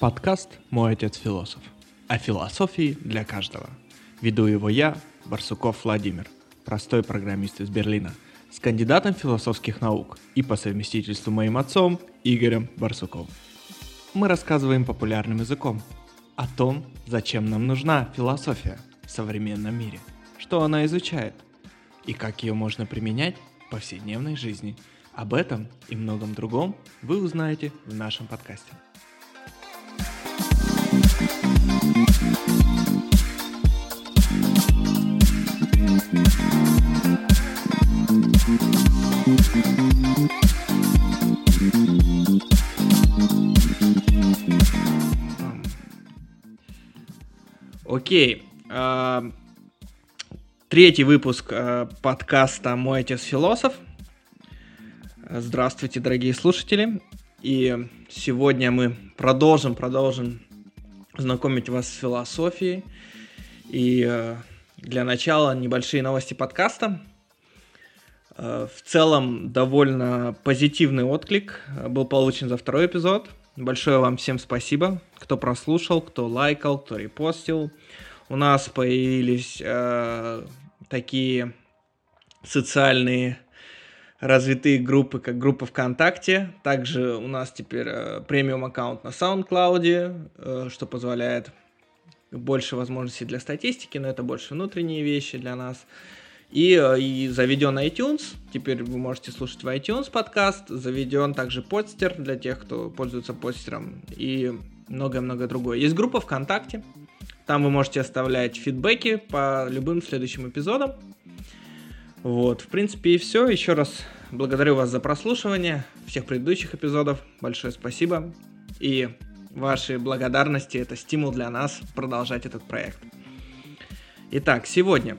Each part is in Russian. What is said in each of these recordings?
Подкаст «Мой отец философ». О философии для каждого. Веду его я, Барсуков Владимир, простой программист из Берлина, с кандидатом философских наук и по совместительству моим отцом Игорем Барсуковым. Мы рассказываем популярным языком о том, зачем нам нужна философия в современном мире, что она изучает и как ее можно применять в повседневной жизни. Об этом и многом другом вы узнаете в нашем подкасте. Окей. А, третий выпуск а, подкаста «Мой отец философ». Здравствуйте, дорогие слушатели. И сегодня мы продолжим, продолжим знакомить вас с философией. И э, для начала небольшие новости подкаста. Э, в целом довольно позитивный отклик был получен за второй эпизод. Большое вам всем спасибо, кто прослушал, кто лайкал, кто репостил. У нас появились э, такие социальные развитые группы, как группа ВКонтакте. Также у нас теперь э, премиум аккаунт на SoundCloud, э, что позволяет больше возможностей для статистики, но это больше внутренние вещи для нас. Э, и заведен iTunes, теперь вы можете слушать в iTunes подкаст, заведен также подстер для тех, кто пользуется подстером и многое-многое другое. Есть группа ВКонтакте, там вы можете оставлять фидбэки по любым следующим эпизодам. Вот, в принципе, и все. Еще раз благодарю вас за прослушивание всех предыдущих эпизодов. Большое спасибо. И ваши благодарности – это стимул для нас продолжать этот проект. Итак, сегодня.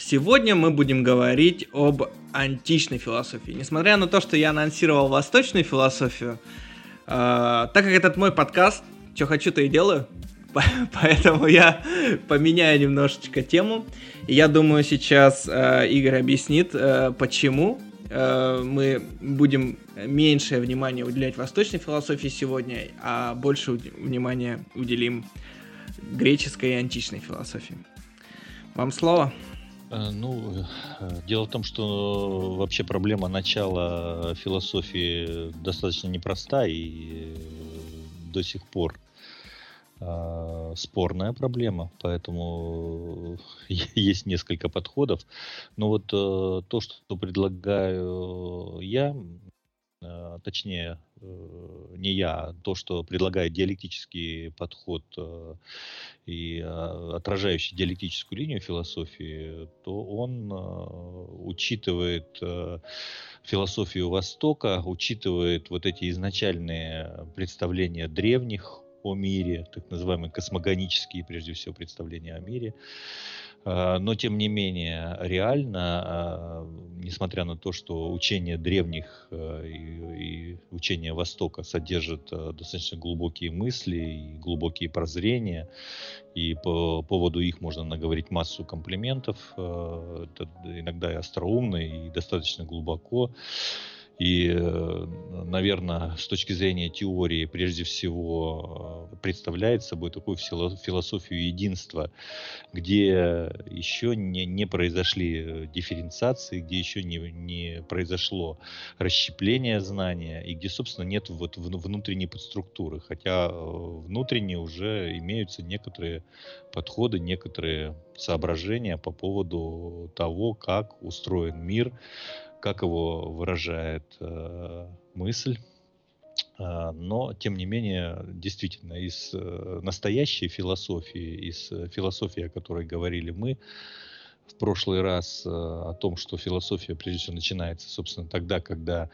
Сегодня мы будем говорить об античной философии. Несмотря на то, что я анонсировал восточную философию, э, так как этот мой подкаст, что хочу, то и делаю, поэтому я поменяю немножечко тему. И я думаю, сейчас э, Игорь объяснит, э, почему э, мы будем меньшее внимание уделять восточной философии сегодня, а больше внимания уделим греческой и античной философии. Вам слово. Э, ну, э, дело в том, что вообще проблема начала философии достаточно непроста и до сих пор спорная проблема, поэтому есть несколько подходов. Но вот э, то, что предлагаю я, э, точнее, э, не я, а то, что предлагает диалектический подход и отражающий диалектическую линию философии, то он учитывает философию Востока, учитывает вот эти изначальные представления древних о мире, так называемые космогонические, прежде всего, представления о мире. А, но, тем не менее, реально, а, несмотря на то, что учение древних а, и, учение Востока содержит достаточно глубокие мысли и глубокие прозрения, и по поводу их можно наговорить массу комплиментов, иногда и остроумно, и достаточно глубоко. И, э, наверное, с точки зрения теории, прежде всего, э, представляет собой такую философию единства, где еще не, не произошли дифференциации, где еще не, не произошло расщепление знания, и где, собственно, нет вот внутренней подструктуры. Хотя э, внутренне уже имеются некоторые подходы, некоторые соображения по поводу того, как устроен мир, как его выражает э, мысль. Э, но, тем не менее, действительно, из э, настоящей философии, из философии, о которой говорили мы в прошлый раз, э, о том, что философия, прежде всего, начинается, собственно, тогда, когда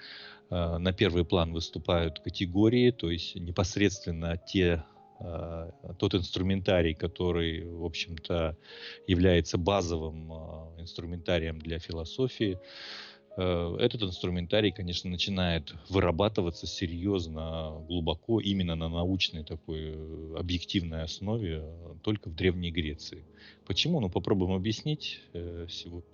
э, на первый план выступают категории, то есть непосредственно те э, тот инструментарий, который, в общем-то, является базовым инструментарием для философии, Э, этот инструментарий, конечно, начинает вырабатываться серьезно, глубоко, именно на научной такой э, объективной основе э, только в Древней Греции. Почему? Ну, попробуем объяснить сегодня.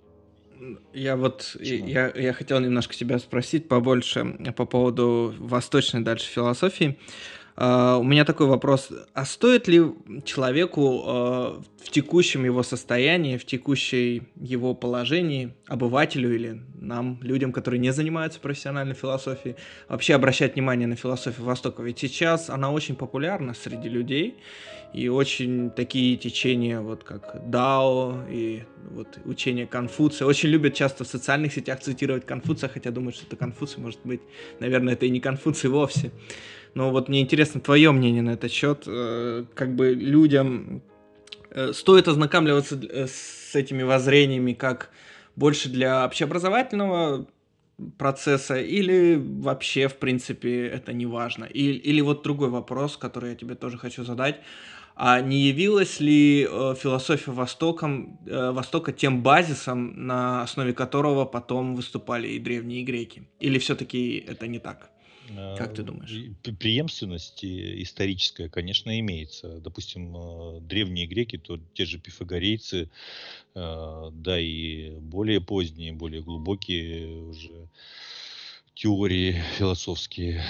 Я вот я, я хотел немножко тебя спросить побольше по поводу восточной дальше философии. Uh, у меня такой вопрос. А стоит ли человеку uh, в текущем его состоянии, в текущей его положении, обывателю или нам, людям, которые не занимаются профессиональной философией, вообще обращать внимание на философию Востока? Ведь сейчас она очень популярна среди людей, и очень такие течения, вот как Дао и вот учение Конфуция, очень любят часто в социальных сетях цитировать Конфуция, хотя думают, что это Конфуций, может быть, наверное, это и не Конфуций вовсе. Но вот мне интересно твое мнение на этот счет. Э, как бы людям э, стоит ознакомливаться э, с этими воззрениями как больше для общеобразовательного процесса или вообще, в принципе, это не важно? Или, или вот другой вопрос, который я тебе тоже хочу задать. А не явилась ли э, философия Востоком, э, Востока тем базисом, на основе которого потом выступали и древние греки? Или все-таки это не так? Как ты думаешь? Преемственность историческая, конечно, имеется. Допустим, э, древние греки, то те же пифагорейцы, э, да и более поздние, более глубокие уже теории философские,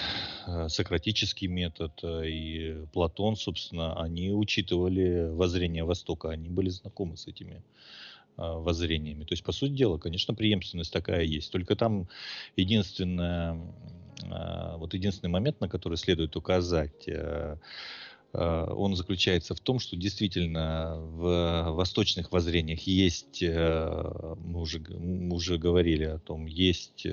э, сократический метод и Платон, собственно, они учитывали воззрение Востока, они были знакомы с этими воззрениями. То есть, по сути дела, конечно, преемственность такая есть. Только там единственное вот единственный момент, на который следует указать, э, э, он заключается в том, что действительно в восточных воззрениях есть, э, мы уже, мы уже говорили о том, есть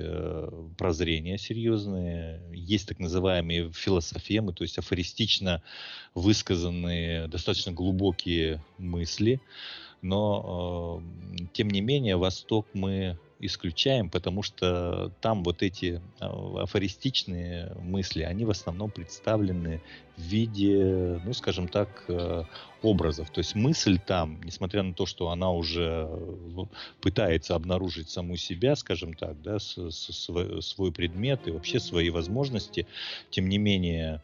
прозрения серьезные, есть так называемые философемы, то есть афористично высказанные достаточно глубокие мысли, но тем не менее Восток мы исключаем, потому что там вот эти а, афористичные мысли, они в основном представлены в виде, ну, скажем так, э, образов. То есть мысль там, несмотря на то, что она уже пытается обнаружить саму себя, скажем так, да, свой предмет и вообще свои возможности, тем не менее,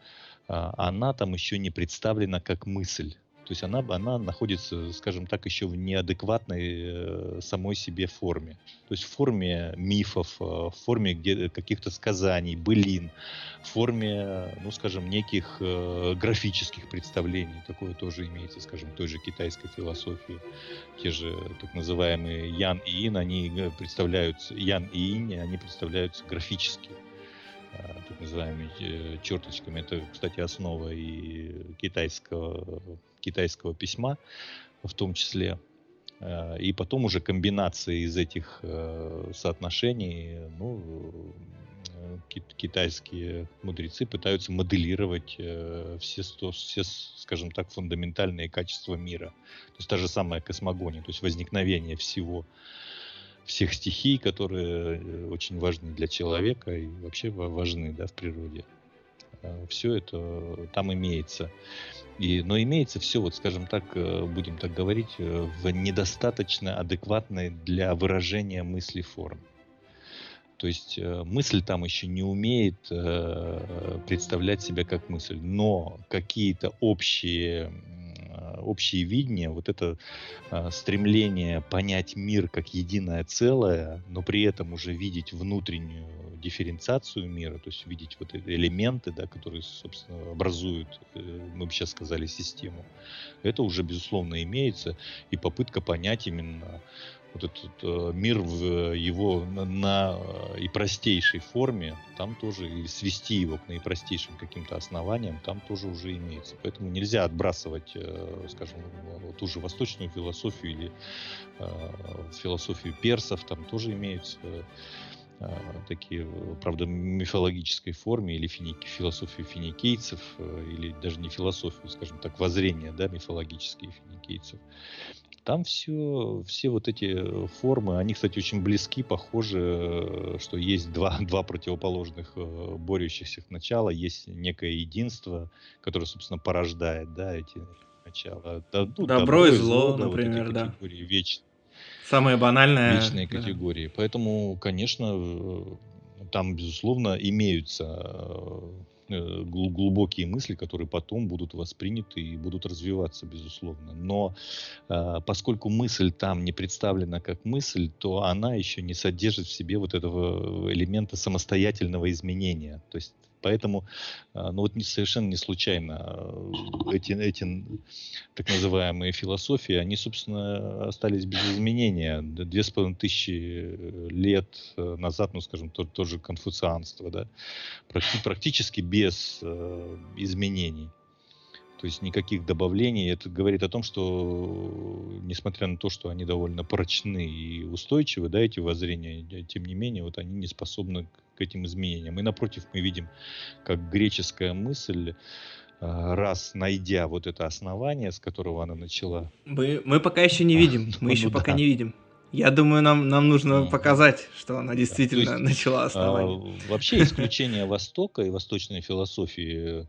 а, она там еще не представлена как мысль. То есть она, она находится, скажем так, еще в неадекватной э, самой себе форме. То есть в форме мифов, э, в форме каких-то сказаний, былин, в форме, ну, скажем, неких э, графических представлений. Такое тоже имеется, скажем, в той же китайской философии. Те же так называемые Ян и Ин, они представляются, Ян и Инь, они представляются графически. Э, так называемыми черточками. Это, кстати, основа и китайского, китайского письма в том числе. Э, и потом уже комбинации из этих соотношений, ну, китайские мудрецы пытаются моделировать все, все, скажем так, фундаментальные качества мира. То есть та же самая космогония, то есть возникновение всего всех стихий, которые э, очень важны для человека и вообще важны да, в природе. А, все это там имеется. И, но имеется все, вот скажем так, э, будем так говорить, э, в недостаточно адекватной для выражения мысли форм. То есть мысль там еще не умеет представлять себя как мысль, но какие-то общие общее видение, вот это э, стремление понять мир как единое целое, но при этом уже видеть внутреннюю дифференциацию мира, то есть видеть вот элементы, да, которые, собственно, образуют, э, мы бы сейчас сказали, систему, это уже, безусловно, имеется, и попытка понять именно вот этот э, мир в его на, на э, и простейшей форме, там тоже и свести его к наипростейшим каким-то основаниям, там тоже уже имеется. Поэтому нельзя отбрасывать, э, скажем, ту же восточную философию или э, философию персов, там тоже имеются э, такие, правда, мифологической форме, или финики, философию финикийцев, э, или даже не философию, скажем так, воззрения, да, мифологические финикийцев. Там все, все вот эти э, формы, они, кстати, очень близки, похожи, э, что есть два, два противоположных э, борющихся начала, есть некое единство, которое, собственно, порождает, да, эти начала. Да, ну, добро, добро и зло, зло да, например, вот да. Веч... Самое банальное. Вечные да. категории. Поэтому, конечно, там, безусловно, имеются Э, глубокие мысли, которые потом будут восприняты и будут развиваться, безусловно. Но э, поскольку мысль там не представлена как мысль, то она еще не содержит в себе вот этого элемента самостоятельного изменения. То есть Поэтому, ну вот совершенно не случайно эти, эти так называемые философии, они, собственно, остались без изменения. Две с половиной тысячи лет назад, ну, скажем, то, тоже конфуцианство, да, практически без изменений. То есть никаких добавлений. Это говорит о том, что несмотря на то, что они довольно прочны и устойчивы, да, эти воззрения, тем не менее, вот они не способны к этим изменениям. И напротив, мы видим, как греческая мысль а, раз найдя вот это основание, с которого она начала. Мы, мы пока еще не видим, мы еще ну, пока не видим. Я думаю, нам, нам нужно показать, что она действительно есть, начала а, основание. А, вообще исключение Востока и восточной философии,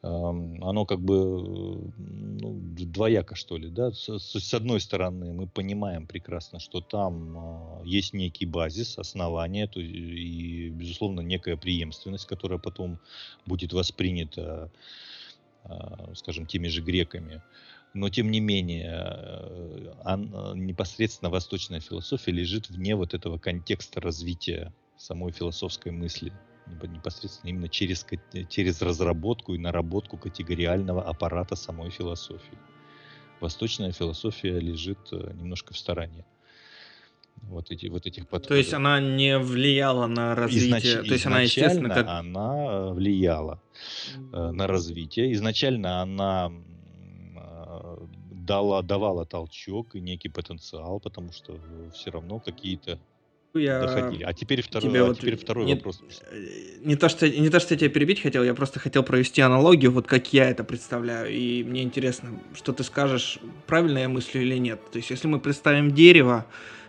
оно как бы ну, двояко, что ли. Да? С, с одной стороны, мы понимаем прекрасно, что там а, есть некий базис, основание то, и, безусловно, некая преемственность, которая потом будет воспринята, а, скажем, теми же греками но тем не менее он, э, непосредственно восточная философия лежит вне вот этого контекста развития самой философской мысли непосредственно именно через, через разработку и наработку категориального аппарата самой философии. Восточная философия лежит э, немножко в стороне. Вот, эти, вот этих подходов. То есть она не влияла на развитие? Изнач... То есть она, естественно, как... она влияла э, на развитие. Изначально она дала, давала толчок и некий потенциал, потому что э, все равно какие-то я доходили. А теперь второй, а вот теперь второй не, вопрос. Э, не то, что, не то, что я тебя перебить хотел, я просто хотел провести аналогию, вот как я это представляю. И мне интересно, что ты скажешь, правильно я мыслю или нет. То есть, если мы представим дерево,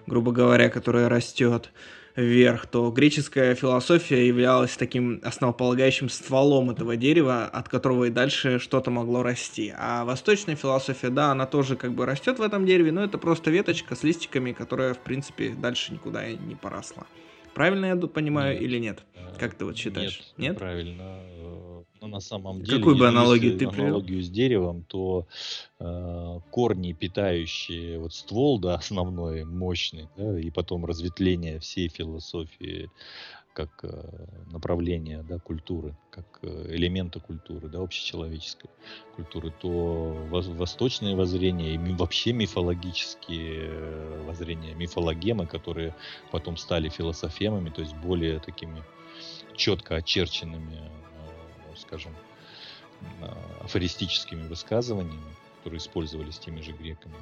грубо говоря, которое растет, вверх, то греческая философия являлась таким основополагающим стволом этого дерева, от которого и дальше что-то могло расти. А восточная философия, да, она тоже как бы растет в этом дереве, но это просто веточка с листиками, которая, в принципе, дальше никуда и не поросла. Правильно я тут понимаю нет. или нет? Как ты вот считаешь? Нет, нет? правильно. Но на самом деле, какую бы аналогию ты привел? аналогию с деревом, то э, корни, питающие вот ствол, да, основной, мощный, да, и потом разветвление всей философии как э, направление да, культуры, как э, элемента культуры, да, общечеловеческой культуры, то восточные воззрения и вообще мифологические э, воззрения, мифологемы, которые потом стали философемами, то есть более такими четко очерченными скажем, афористическими высказываниями, которые использовались теми же греками,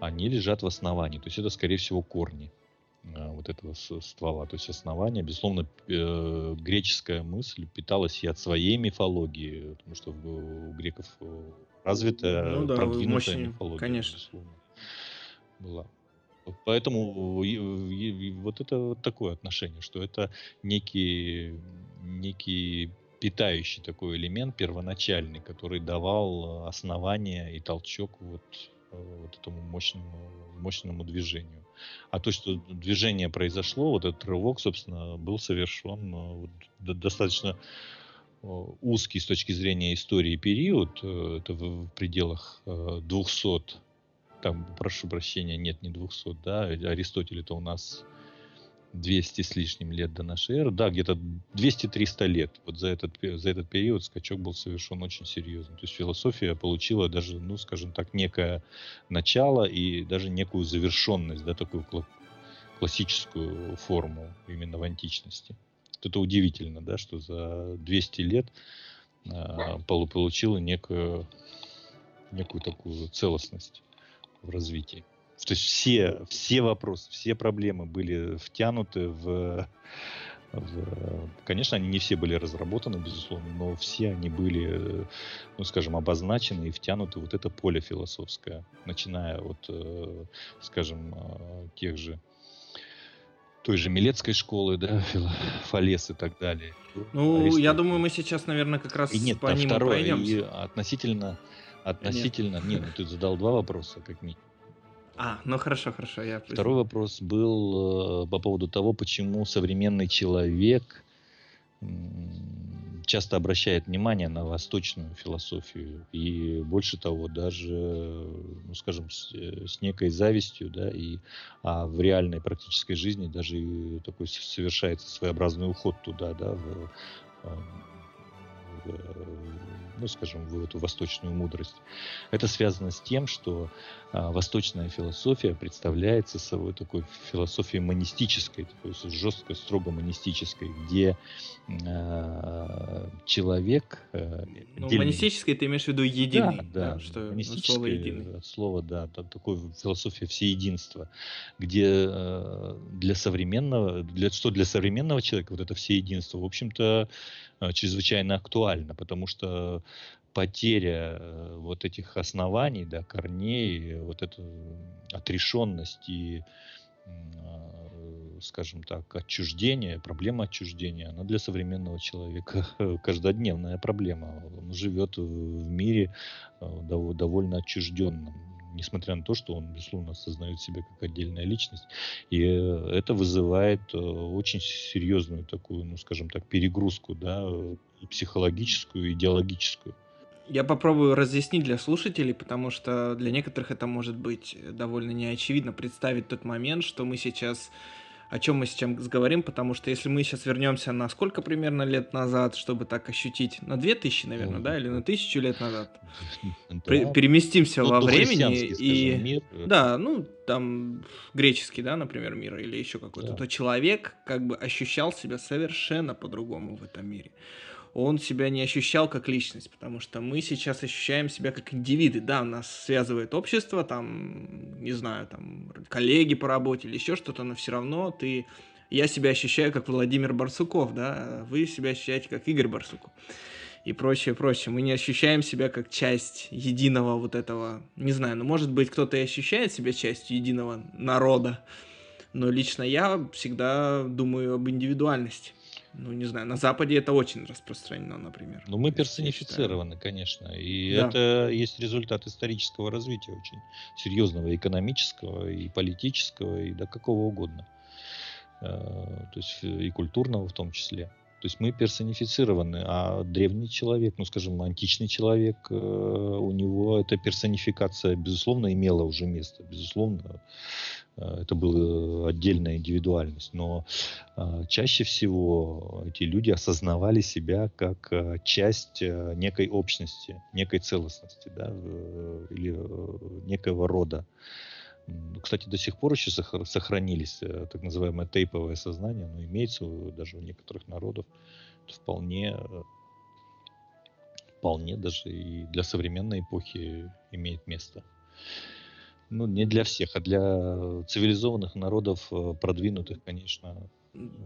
они лежат в основании. То есть это, скорее всего, корни а, вот этого ствола. То есть основание, безусловно, э, греческая мысль питалась и от своей мифологии, потому что у греков развитая, ну, да, продвинутая мощнее, мифология, конечно. безусловно, была. Поэтому вот это вот такое отношение, что это некий, некий питающий такой элемент первоначальный, который давал э, основание и толчок вот, э, вот этому мощному, мощному движению. А то, что движение произошло, вот этот рывок, собственно, был совершен э, вот, достаточно узкий с точки зрения истории период, это в пределах 200, там, прошу прощения, нет, не 200, да, Аристотель это у нас 200 с лишним лет до нашей эры, да, где-то 200-300 лет. Вот за этот, за этот период скачок был совершен очень серьезно. То есть философия получила даже, ну, скажем так, некое начало и даже некую завершенность, да, такую классическую форму именно в античности. Вот это удивительно, да, что за 200 лет э, получила некую, некую такую целостность в развитии. То есть все, все вопросы, все проблемы были втянуты в, в... Конечно, они не все были разработаны, безусловно, но все они были, ну, скажем, обозначены и втянуты вот это поле философское, начиная от, э, скажем, э, тех же той же Милецкой школы, да, Фалес и так далее. Ну, Аристотель. я думаю, мы сейчас, наверное, как раз и нет, по а ним второе, и относительно, относительно, нет. нет, ну ты задал два вопроса, как минимум. А, ну хорошо, хорошо. Я Второй вопрос был э, по поводу того, почему современный человек часто обращает внимание на восточную философию и больше того даже, ну скажем, с, э, с некой завистью, да, и а в реальной практической жизни даже такой совершается своеобразный уход туда, да, в, ну, скажем, в эту восточную мудрость. Это связано с тем, что а, восточная философия представляется собой такой философией монистической, такой жестко, строго монистической, где а, человек... А, ну, монистической ты имеешь в виду единый, да, да, да что слово единый. От слова, да, такой философия всеединства, где а, для современного, для, что для современного человека вот это всеединство, в общем-то, а, чрезвычайно актуально, потому что потеря э, вот этих оснований, да, корней, вот эта отрешенность и, а, скажем так, отчуждение, проблема отчуждения, она для современного человека каждодневная проблема. Он живет в мире э, довольно отчужденном несмотря на то, что он, безусловно, осознает себя как отдельная личность. И э, это вызывает э, очень серьезную такую, ну, скажем так, перегрузку, да, и психологическую, и идеологическую. Я попробую разъяснить для слушателей, потому что для некоторых это может быть довольно неочевидно представить тот момент, что мы сейчас о чем мы сейчас говорим, потому что если мы сейчас вернемся на сколько примерно лет назад, чтобы так ощутить, на 2000, наверное, да, или на тысячу лет назад, переместимся ну, во времени и... Мир. Да, ну, там греческий, да, например, мир, или еще какой-то, да. то человек как бы ощущал себя совершенно по-другому в этом мире он себя не ощущал как личность, потому что мы сейчас ощущаем себя как индивиды. Да, нас связывает общество, там, не знаю, там, коллеги по работе или еще что-то, но все равно ты... Я себя ощущаю как Владимир Барсуков, да, вы себя ощущаете как Игорь Барсуков и прочее, прочее. Мы не ощущаем себя как часть единого вот этого, не знаю, ну, может быть, кто-то и ощущает себя частью единого народа, но лично я всегда думаю об индивидуальности. Ну, не знаю, на Западе это очень распространено, например. Ну, мы персонифицированы, конечно. И да. это есть результат исторического развития очень серьезного, экономического, и политического, и до какого угодно. Э, то есть и культурного в том числе. То есть мы персонифицированы, а древний человек, ну скажем, античный человек, э, у него эта персонификация, безусловно, имела уже место. Безусловно, э, это была отдельная индивидуальность. Но э, чаще всего эти люди осознавали себя как часть некой общности, некой целостности, да, или некого рода. Кстати, до сих пор еще сохранились э, так называемое тейповое сознание, но имеется даже у некоторых народов. Это вполне, э, вполне даже и для современной эпохи имеет место. Ну, не для всех, а для цивилизованных народов, э, продвинутых, конечно,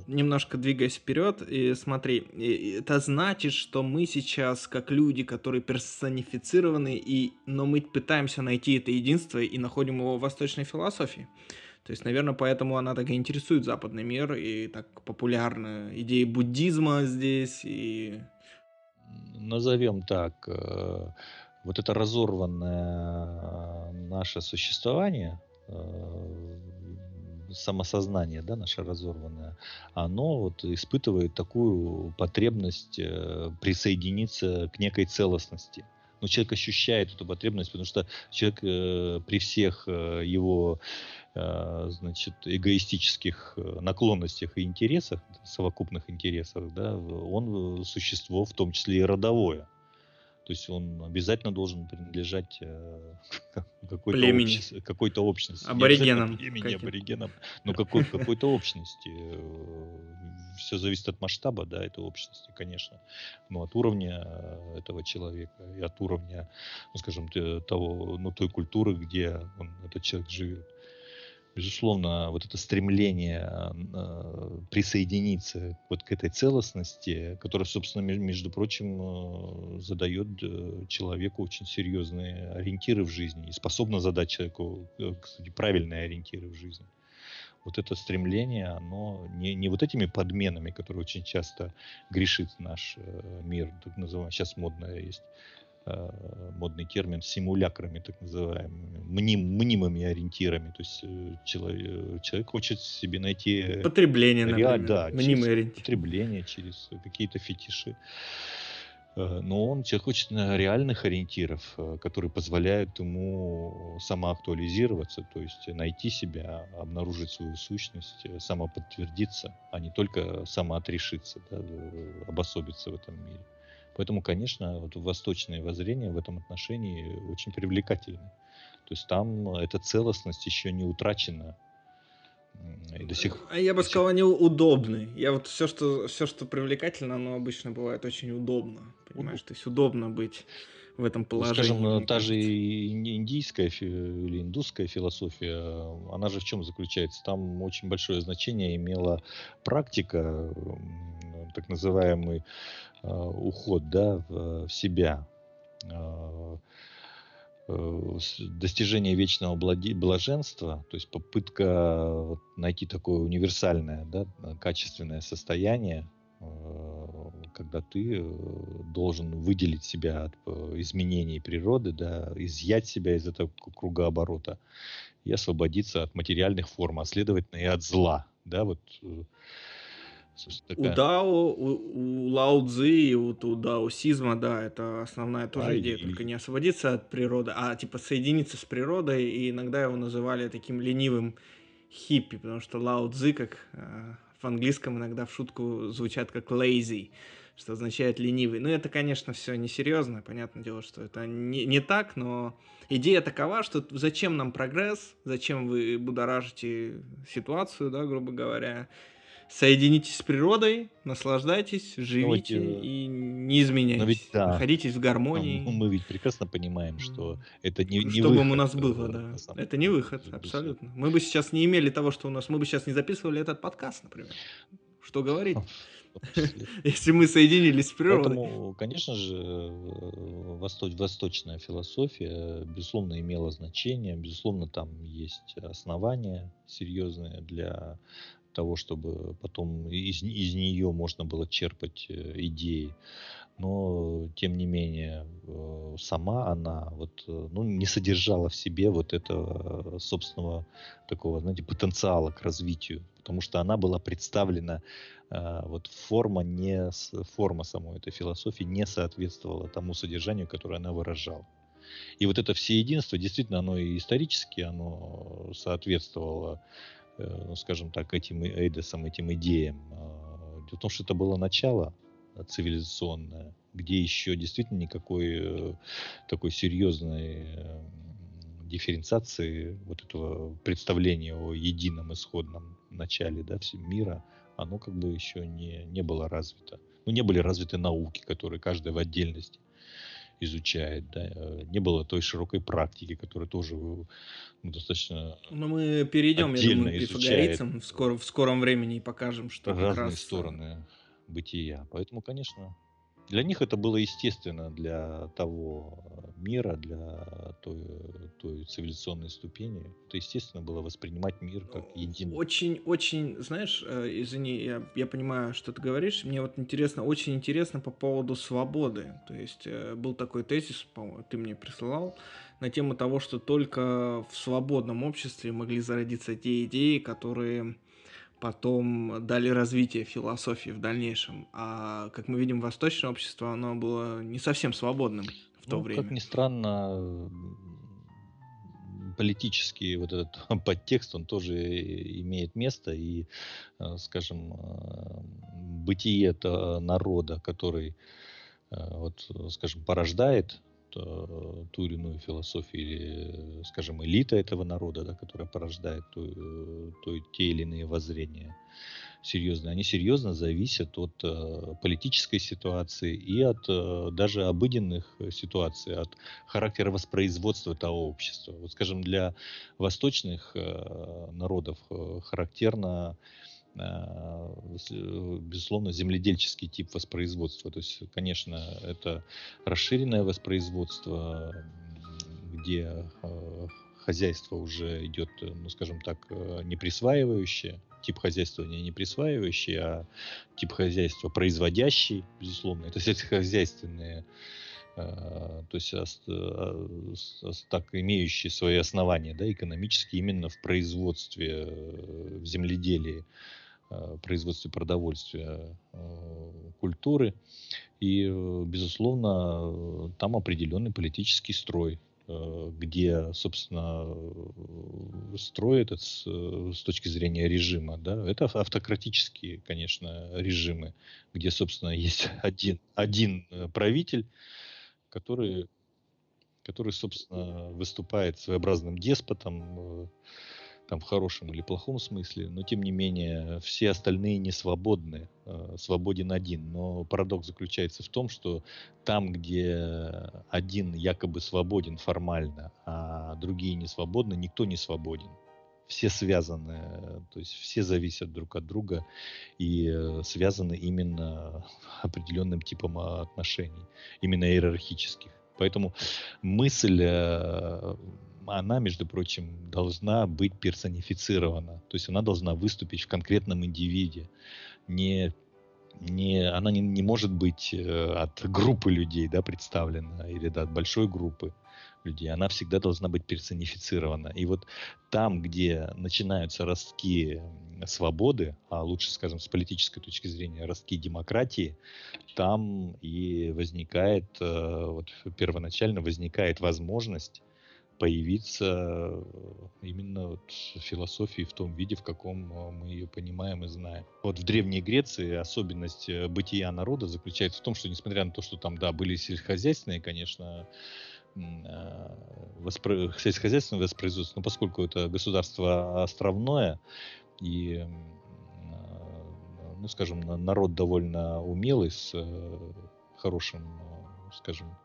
немножко двигаясь вперед, и смотри, это значит, что мы сейчас, как люди, которые персонифицированы, и, но мы пытаемся найти это единство и находим его в восточной философии. То есть, наверное, поэтому она так и интересует западный мир, и так популярны идеи буддизма здесь, и... Назовем так, э, вот это разорванное наше существование, э, самосознание, да, наше разорванное, оно вот испытывает такую потребность э, присоединиться к некой целостности. Но человек ощущает эту потребность, потому что человек э, при всех его значит, эгоистических наклонностях и интересах, совокупных интересах, да, он существо в том числе и родовое. То есть он обязательно должен принадлежать э, какой-то, обществу, какой-то общности. Аборигенам. Племени, аборигенам, но какой, какой-то общности. Все зависит от масштаба да, этой общности, конечно. Но от уровня э, этого человека и от уровня, ну, скажем, того, ну, той культуры, где он, этот человек живет безусловно, вот это стремление э, присоединиться вот к этой целостности, которая, собственно, между прочим, э, задает э, человеку очень серьезные ориентиры в жизни и способна задать человеку, кстати, правильные ориентиры в жизни. Вот это стремление, оно не, не вот этими подменами, которые очень часто грешит наш мир, так называемый, сейчас модное есть, Э, модный термин, симулякрами, так называемыми, мним, мнимыми ориентирами. То есть э, человек, человек хочет себе найти... Потребление, реаль, например. Да, мнимый ориентир. Потребление, через какие-то фетиши. Э, но он человек хочет реальных ориентиров, которые позволяют ему самоактуализироваться, то есть найти себя, обнаружить свою сущность, самоподтвердиться, а не только самоотрешиться, да, обособиться в этом мире. Поэтому, конечно, вот восточное воззрение в этом отношении очень привлекательно. То есть там эта целостность еще не утрачена. И до сих... А я бы сказал, они удобны. Я вот все, что, все, что привлекательно, оно обычно бывает очень удобно. Понимаешь, то есть удобно быть в этом ну, положении. Скажем, та же индийская или индусская философия, она же в чем заключается? Там очень большое значение имела практика, так называемый э, уход да, в, в себя э, Э, достижение вечного блаженства, то есть попытка найти такое универсальное, да, качественное состояние, э, когда ты э, должен выделить себя от изменений природы, да, изъять себя из этого кругооборота и освободиться от материальных форм, а следовательно и от зла. Да, вот у Дао, у, у Лао Цзы и вот у даосизма, да, это основная тоже а, идея, и... только не освободиться от природы, а типа соединиться с природой, и иногда его называли таким ленивым хиппи, потому что Лао Цзы, как э, в английском иногда в шутку звучат как lazy, что означает ленивый. Ну, это, конечно, все несерьезно, понятное дело, что это не, не так, но идея такова, что зачем нам прогресс, зачем вы будоражите ситуацию, да, грубо говоря, соединитесь с природой, наслаждайтесь, живите ну, и не изменяйтесь. Ведь, да. Находитесь в гармонии. Ну, мы ведь прекрасно понимаем, что это не, не Что выход, бы у нас было, да. Это не выход, абсолютно. Мы бы сейчас не имели того, что у нас... Мы бы сейчас не записывали этот подкаст, например. Что говорить? Если мы соединились с природой. Поэтому, конечно же, э, восточ, восточная философия, безусловно, имела значение. Безусловно, там есть основания серьезные для того, чтобы потом из, из нее можно было черпать э, идеи. Но, тем не менее, э, сама она вот, э, ну, не содержала в себе вот этого собственного такого, знаете, потенциала к развитию. Потому что она была представлена, вот форма, не, форма самой этой философии не соответствовала тому содержанию, которое она выражала. И вот это всеединство, действительно, оно и исторически, оно соответствовало ну, скажем так, этим эйдесам, этим идеям. А, дело в том, что это было начало цивилизационное, где еще действительно никакой э, такой серьезной э, дифференциации вот этого представления о едином исходном начале да, мира, оно как бы еще не, не было развито. Ну, не были развиты науки, которые каждая в отдельности изучает. Да. Э, не было той широкой практики, которая тоже ну, достаточно Но мы перейдем, я думаю, к пифагорейцам в, скор в скором времени и покажем, что разные раз... Э, стороны бытия. Поэтому, конечно, для них это было естественно для того э, мира, для той, той цивилизационной ступени. Это естественно было воспринимать мир как единый. Очень, очень, знаешь, э, извини, я, я понимаю, что ты говоришь. Мне вот интересно, очень интересно по поводу свободы. То есть э, был такой тезис, по-моему, ты мне присылал, на тему того, что только в свободном обществе могли зародиться те идеи, которые потом дали развитие философии в дальнейшем. А, как мы видим, восточное общество, оно было не совсем свободным в то ну, время. Как ни странно, политический вот этот подтекст, он тоже имеет место. И, э, скажем, э, бытие это народа, который, э, вот, скажем, порождает Э, ту или иную философию, или, скажем, элита этого народа, да, которая порождает то, э, то, те или иные воззрения серьезные, они серьезно зависят от э, политической ситуации и от э, даже обыденных ситуаций, от характера воспроизводства того общества. Вот, скажем, для восточных э, народов э, характерно Э, безусловно, земледельческий тип воспроизводства. То есть, конечно, это расширенное воспроизводство, где э, хозяйство уже идет, ну, скажем так, э, не присваивающее, тип хозяйства не, присваивающий, а тип хозяйства производящий, безусловно. Это сельскохозяйственные то есть так имеющие свои основания, да, экономические именно в производстве, в земледелии. Э, производстве продовольствия, э, культуры. И, э, безусловно, там определенный политический строй. э, где, собственно, строй этот с, с точки зрения режима, да, это автократические, конечно, режимы, где, собственно, есть один, один правитель, который, который, собственно, выступает своеобразным деспотом, там в хорошем или плохом смысле, но тем не менее все остальные не свободны, э, свободен один. Но парадокс заключается в том, что там, где один якобы свободен формально, а другие не свободны, никто не свободен. Все связаны, то есть все зависят друг от друга и э, связаны именно определенным типом отношений, именно иерархических. Поэтому мысль э, она, между прочим, должна быть персонифицирована. То есть она должна выступить в конкретном индивиде. Не, не, она не, не может быть э, от группы людей да, представлена или да, от большой группы людей. Она всегда должна быть персонифицирована. И вот там, где начинаются ростки свободы, а лучше, скажем, с политической точки зрения, ростки демократии, там и возникает, э, вот первоначально возникает возможность появиться э, именно вот философии в том виде, в каком э, мы ее понимаем и знаем. Вот в Древней Греции особенность бытия народа заключается в том, что несмотря на то, что там, да, были сельскохозяйственные, конечно, воспро... сельскохозяйственное воспроизводство, но поскольку это государство островное и, ну, скажем, народ довольно умелый, с хорошим, скажем,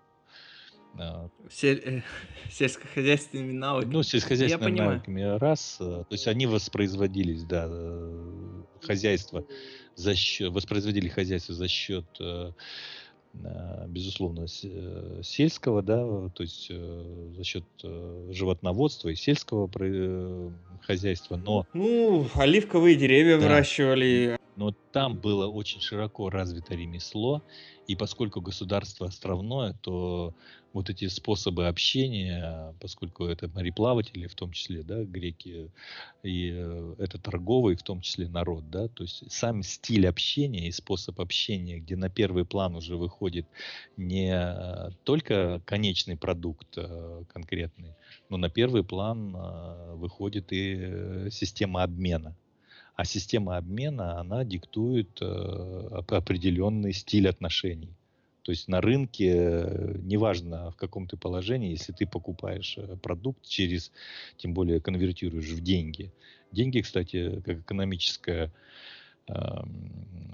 Сель... Э, сельскохозяйственными навыками. Ну, сельскохозяйственными навыками раз. Э, то есть они воспроизводились, да, э, хозяйство за счет, воспроизводили хозяйство за счет, безусловно, сельского, да, то есть за счет животноводства и сельского хозяйства, но... Ну, оливковые деревья да. выращивали. Но там было очень широко развито ремесло, и поскольку государство островное, то вот эти способы общения, поскольку это мореплаватели, в том числе, да, греки, и э, это торговый, в том числе народ, да, то есть сам стиль общения и способ общения, где на первый план уже выходит не э, только конечный продукт э, конкретный, но на первый план выходит и система обмена. А система обмена, она диктует определенный стиль отношений. То есть на рынке, э, неважно в каком ты положении, если ты покупаешь э, продукт через, тем более конвертируешь в деньги. Деньги, кстати, как экономическая,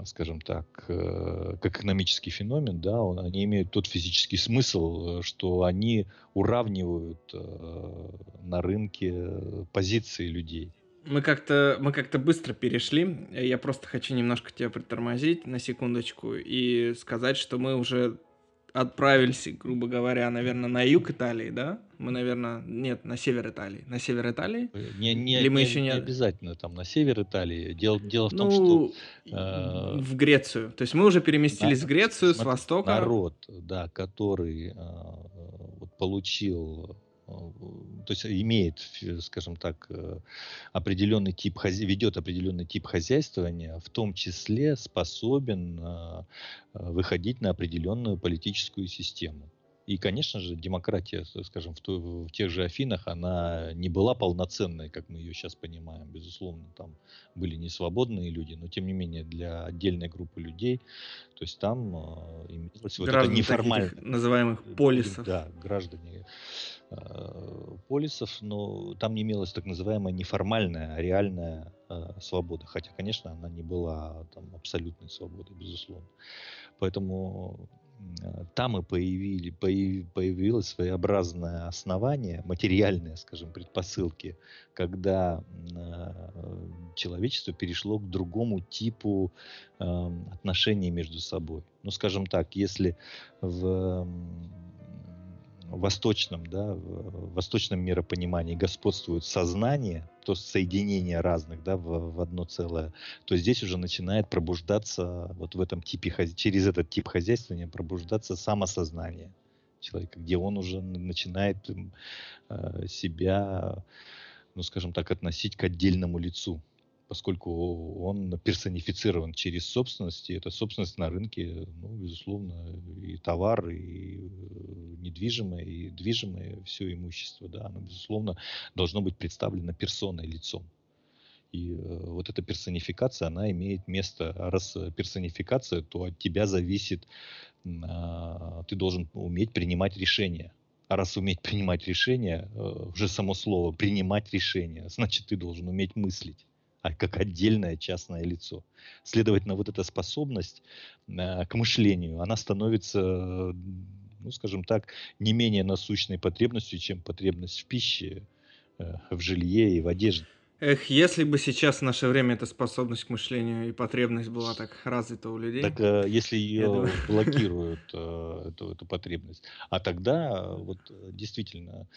скажем так, э, как экономический феномен, да, они имеют тот физический смысл, что они уравнивают на рынке позиции людей. Мы как-то мы как-то быстро перешли. Я просто хочу немножко тебя притормозить на секундочку и сказать, что мы уже отправились, грубо говоря, наверное, на юг Италии, да? Мы, наверное, нет, на север Италии. На север Италии? Не, не, Или мы не, еще не... не обязательно там на север Италии. Дело, дело в том, ну, что... Э, в Грецию. То есть мы уже переместились на, в Грецию смотри, с востока. Народ, да, который э, вот, получил то есть имеет, скажем так, э, определенный тип, ведет определенный тип хозяйствования, в том числе способен э, э, выходить на определенную политическую систему. И, конечно же, демократия, скажем, в, то, в тех же Афинах, она не была полноценной, как мы ее сейчас понимаем. Безусловно, там были не свободные люди, но тем не менее для отдельной группы людей, то есть там э, имелось вот это неформальное... называемых полисов. Да, граждане Э, полисов, но там не имелась так называемая неформальная, а реальная э, свобода. Хотя, конечно, она не была там абсолютной свободой, безусловно. Поэтому э, там и появили, появ, появилось своеобразное основание, материальные, скажем, предпосылки, когда э, человечество перешло к другому типу э, отношений между собой. Ну, скажем так, если в восточном, да, в восточном миропонимании господствует сознание, то соединение разных, да, в, в одно целое, то здесь уже начинает пробуждаться вот в этом типе, через этот тип хозяйствования пробуждаться самосознание человека, где он уже начинает э, себя, ну, скажем так, относить к отдельному лицу, поскольку он персонифицирован через собственность, и эта собственность на рынке, ну, безусловно, и товар, и э, недвижимое и движимое все имущество, да, оно, безусловно, должно быть представлено персоной, лицом. И э, вот эта персонификация, она имеет место. А раз персонификация, то от тебя зависит, э, ты должен уметь принимать решения. А раз уметь принимать решения, э, уже само слово принимать решения, значит, ты должен уметь мыслить а как отдельное частное лицо. Следовательно, вот эта способность э, к мышлению, она становится, ну, скажем так, не менее насущной потребностью, чем потребность в пище, э, в жилье и в одежде. Эх, если бы сейчас в наше время эта способность к мышлению и потребность была так развита у людей. Так э, если ее блокируют, э, эту, эту потребность. А тогда вот действительно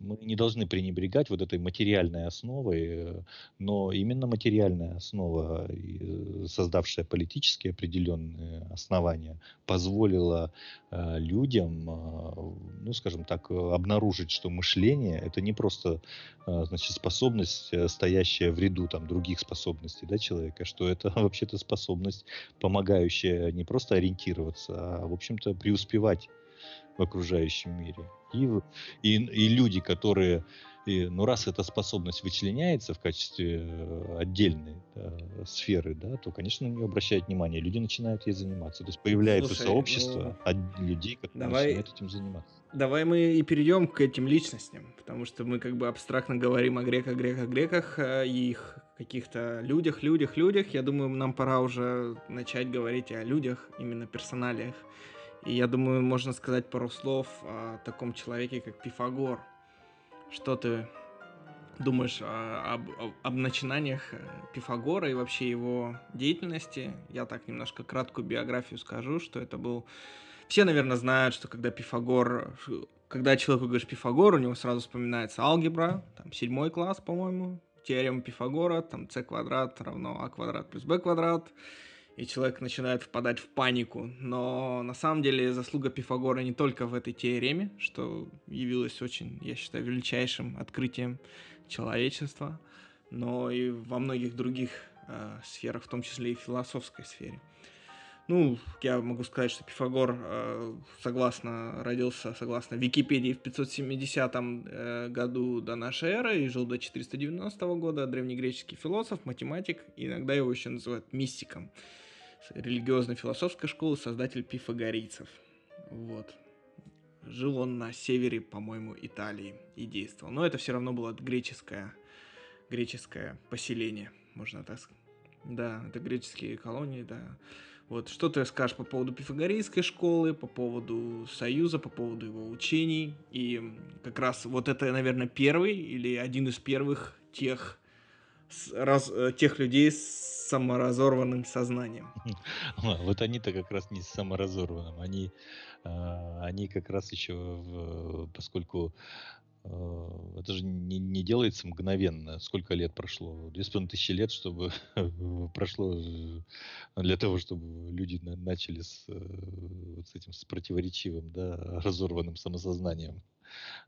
мы не должны пренебрегать вот этой материальной основой, э, но именно материальная основа, э, создавшая политические определенные основания, позволила э, людям, ну, скажем так, обнаружить, что мышление – это не просто значит, способность, стоящая в ряду там, других способностей да, человека, что это вообще-то способность, помогающая не просто ориентироваться, а, в общем-то, преуспевать в окружающем мире. И, и, и люди, которые, и, ну раз эта способность вычленяется в качестве э, отдельной да, сферы, да, то, конечно, на нее обращают внимание, люди начинают ей заниматься. То есть появляется Слушай, сообщество ну, людей, которые давай, начинают этим заниматься. Давай мы и перейдем к этим личностям, потому что мы как бы абстрактно говорим о греках, греках, греках, э, и их каких-то людях, людях, людях. Я думаю, нам пора уже начать говорить о людях, именно персоналиях. И я думаю, можно сказать пару слов о таком человеке, как Пифагор. Что ты думаешь об, об, об начинаниях э, Пифагора и вообще его деятельности? Я так немножко краткую биографию скажу, что это был... Все, наверное, знают, что когда Пифагор... Когда человеку говоришь Пифагор, у него сразу вспоминается алгебра, там седьмой класс, по-моему, теорема Пифагора, там c квадрат равно а квадрат плюс b квадрат, и человек начинает впадать в панику. Но на самом деле заслуга Пифагора не только в этой теореме, что явилось очень, я считаю, величайшим открытием человечества, но и во многих других э, сферах, в том числе и в философской сфере. Ну, я могу сказать, что Пифагор, э, согласно, родился, согласно Википедии, в 570 э, году до нашей эры и жил до 490 года. Древнегреческий философ, математик, иногда его еще называют мистиком религиозно-философской школы, создатель пифагорийцев. Вот. Жил он на севере, по-моему, Италии и действовал. Но это все равно было греческое, греческое поселение, можно так сказать. Да, это греческие колонии, да. Вот, что ты скажешь по поводу пифагорейской школы, по поводу Союза, по поводу его учений? И как раз вот это, наверное, первый или один из первых тех раз, э, тех людей с саморазорванным сознанием. Вот они-то как раз не с саморазорванным, они, а, они как раз еще, поскольку а, это же не, не делается мгновенно. Сколько лет прошло? Две с тысячи лет, чтобы прошло э, для того, чтобы люди начали с, э, с этим с противоречивым, да, разорванным самосознанием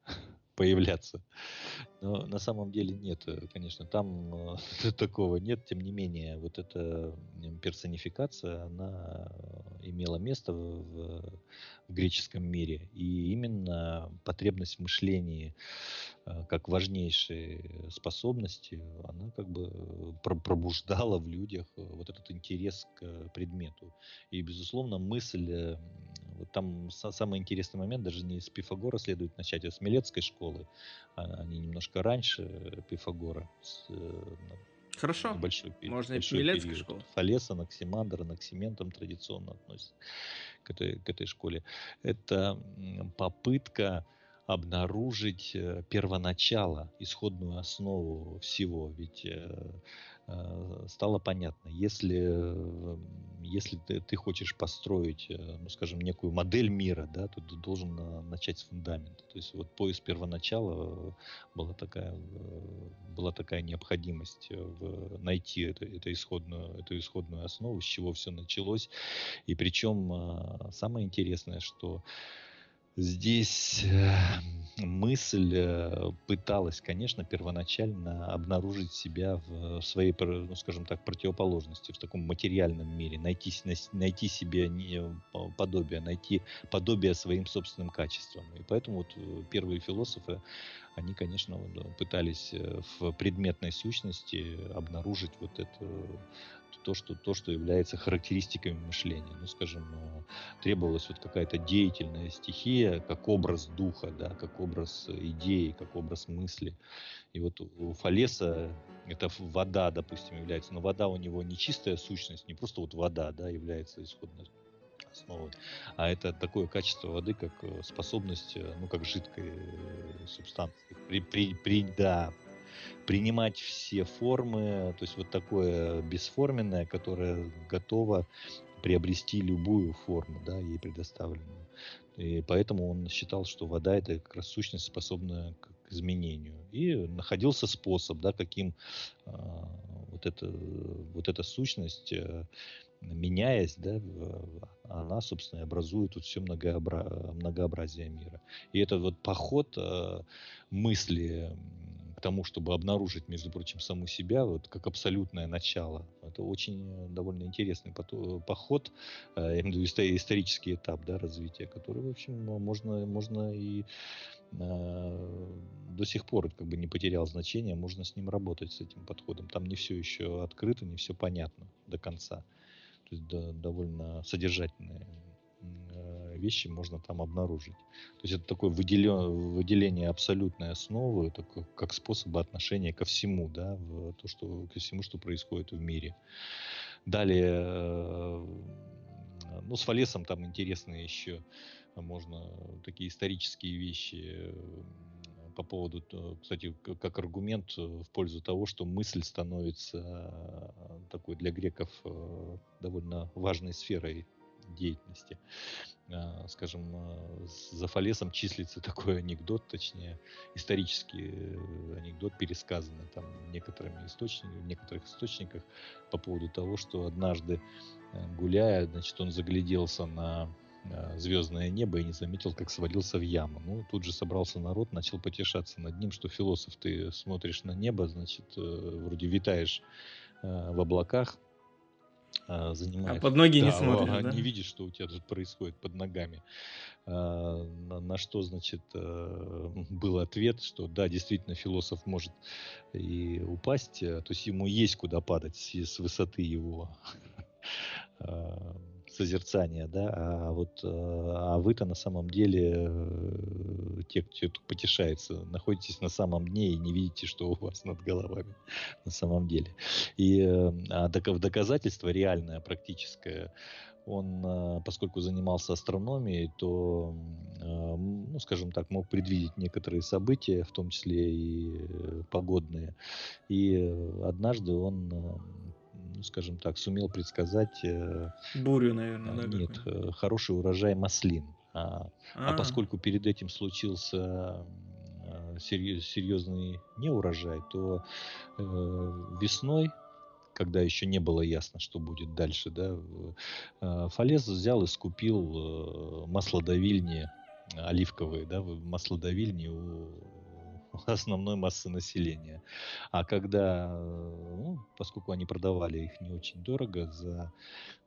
появляться. Но на самом деле нет, э, конечно, там э, такого нет. Тем не менее, вот эта персонификация, она имела место в, в греческом мире. И именно потребность в мышлении э, как важнейшей способности, она как бы пробуждала в людях вот этот интерес к предмету. И, безусловно, мысль, вот там самый интересный момент, даже не с Пифагора следует начать, а с Милецкой школы. А, они немножко раньше Пифагора. С, э, Хорошо. Большой, период, Можно большой и Милецкой школы. Фалес, Анаксимандр, Анаксимен там традиционно относится к этой, к этой школе. Это попытка обнаружить э, первоначало, исходную основу всего. Ведь э, э, стало понятно, если, если ты, ты хочешь построить, ну, скажем, некую модель мира, да, то ты должен начать с фундамента. То есть вот поиск первоначала была такая, была такая необходимость в, найти эту, эту, исходную, эту исходную основу, с чего все началось. И причем самое интересное, что Здесь э, мысль э, пыталась, конечно, первоначально обнаружить себя в своей, ну, скажем так, противоположности, в таком материальном мире, найти, найти себе подобие, найти подобие своим собственным качествам. И поэтому вот э, первые философы, они, конечно, пытались в предметной сущности обнаружить вот это то, что, то, что является характеристиками мышления. Ну, скажем, э, требовалась вот какая-то деятельная стихия, как образ духа, да, как образ идеи, как образ мысли. И вот у Фалеса это вода, допустим, является, но вода у него не чистая сущность, не просто вот вода, да, является исходной основой, а это такое качество воды, как э, способность, э, ну, как жидкой субстанции, при, при, при, да, принимать все формы, то есть вот такое бесформенное, которое готово приобрести любую форму, да, ей предоставленную. И поэтому он считал, что вода это как раз сущность, способная к изменению. И находился способ, да, каким э, вот, это, вот эта сущность, э, меняясь, да, она, собственно, образует вот все многообра- многообразие мира. И этот вот поход э, мысли тому, чтобы обнаружить, между прочим, саму себя, вот как абсолютное начало. Это очень э, довольно интересный поход, э, исторический этап да, развития, который, в общем, можно, можно и э, до сих пор как бы не потерял значения, можно с ним работать, с этим подходом. Там не все еще открыто, не все понятно до конца. То есть да, довольно содержательные вещи можно там обнаружить. То есть это такое выделен, выделение абсолютной основы, такое, как способа отношения ко всему, да, в то, что, ко всему, что происходит в мире. Далее, э, ну, с Фалесом там интересные еще можно такие исторические вещи э, по поводу, кстати, как аргумент в пользу того, что мысль становится такой для греков э, довольно важной сферой деятельности. Скажем, за Фалесом числится такой анекдот, точнее, исторический э, анекдот, пересказанный там некоторыми источниками, в некоторых источниках по поводу того, что однажды э, гуляя, значит, он загляделся на звездное небо и не заметил, как свалился в яму. Ну, тут же собрался народ, начал потешаться над ним, что философ, ты смотришь на небо, значит, э, вроде витаешь в облаках, а, занимает. А под ноги да, не смотришь, а, да? Не видишь, что у тебя тут происходит под ногами. А, на, на что, значит, а, был ответ, что да, действительно, философ может и упасть, а, то есть ему есть куда падать с, высоты его а, созерцания, да, а вот а вы-то на самом деле э, те, кто потешается, находитесь на самом дне и не видите, что у вас над головами на самом деле. И э, а доказательство реальное, практическое, он, э, поскольку занимался астрономией, то, ну, скажем так, мог предвидеть некоторые события, в том числе и погодные. И однажды он скажем так, сумел предсказать... Э, Бурю, наверное, да? Нет? Э, хороший урожай маслин. А, а. а поскольку перед этим случился э, серьезный неурожай, то весной когда еще не было ясно, что будет дальше, да, Фалес взял и скупил маслодавильни оливковые, да, маслодавильни у основной массы населения. А когда, ну, поскольку они продавали их не очень дорого за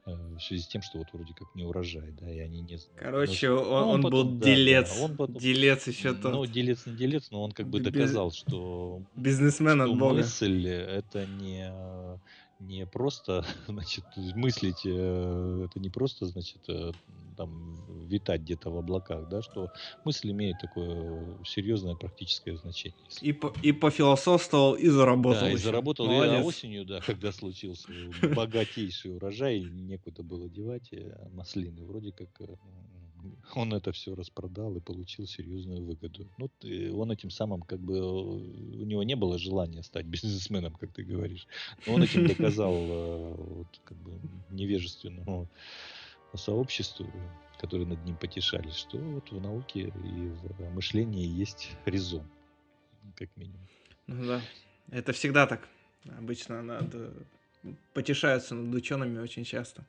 э, в связи с тем, что вот вроде как не урожай, да, и они не... Короче, он, он, он потом, был да, делец, да, он потом, делец еще тот. Ну, делец не делец, но он как бы доказал, что... Бизнесмен что от бога. мысль это не не просто, значит, мыслить, э, это не просто, значит, э, там, витать где-то в облаках, да, что мысль имеет такое серьезное практическое значение. И, по, и пофилософствовал, и заработал. Да, и заработал. Молодец. И осенью, да, когда случился богатейший урожай, некуда было девать э, маслины. Вроде как он это все распродал и получил серьезную выгоду. Ну, он этим самым, как бы, у него не было желания стать бизнесменом, как ты говоришь. Но он этим доказал э, вот, как бы, невежественному сообществу, которые над ним потешались, что вот в науке и в мышлении есть резон, как минимум. Ну да, это всегда так. Обычно надо потешаются над учеными очень часто.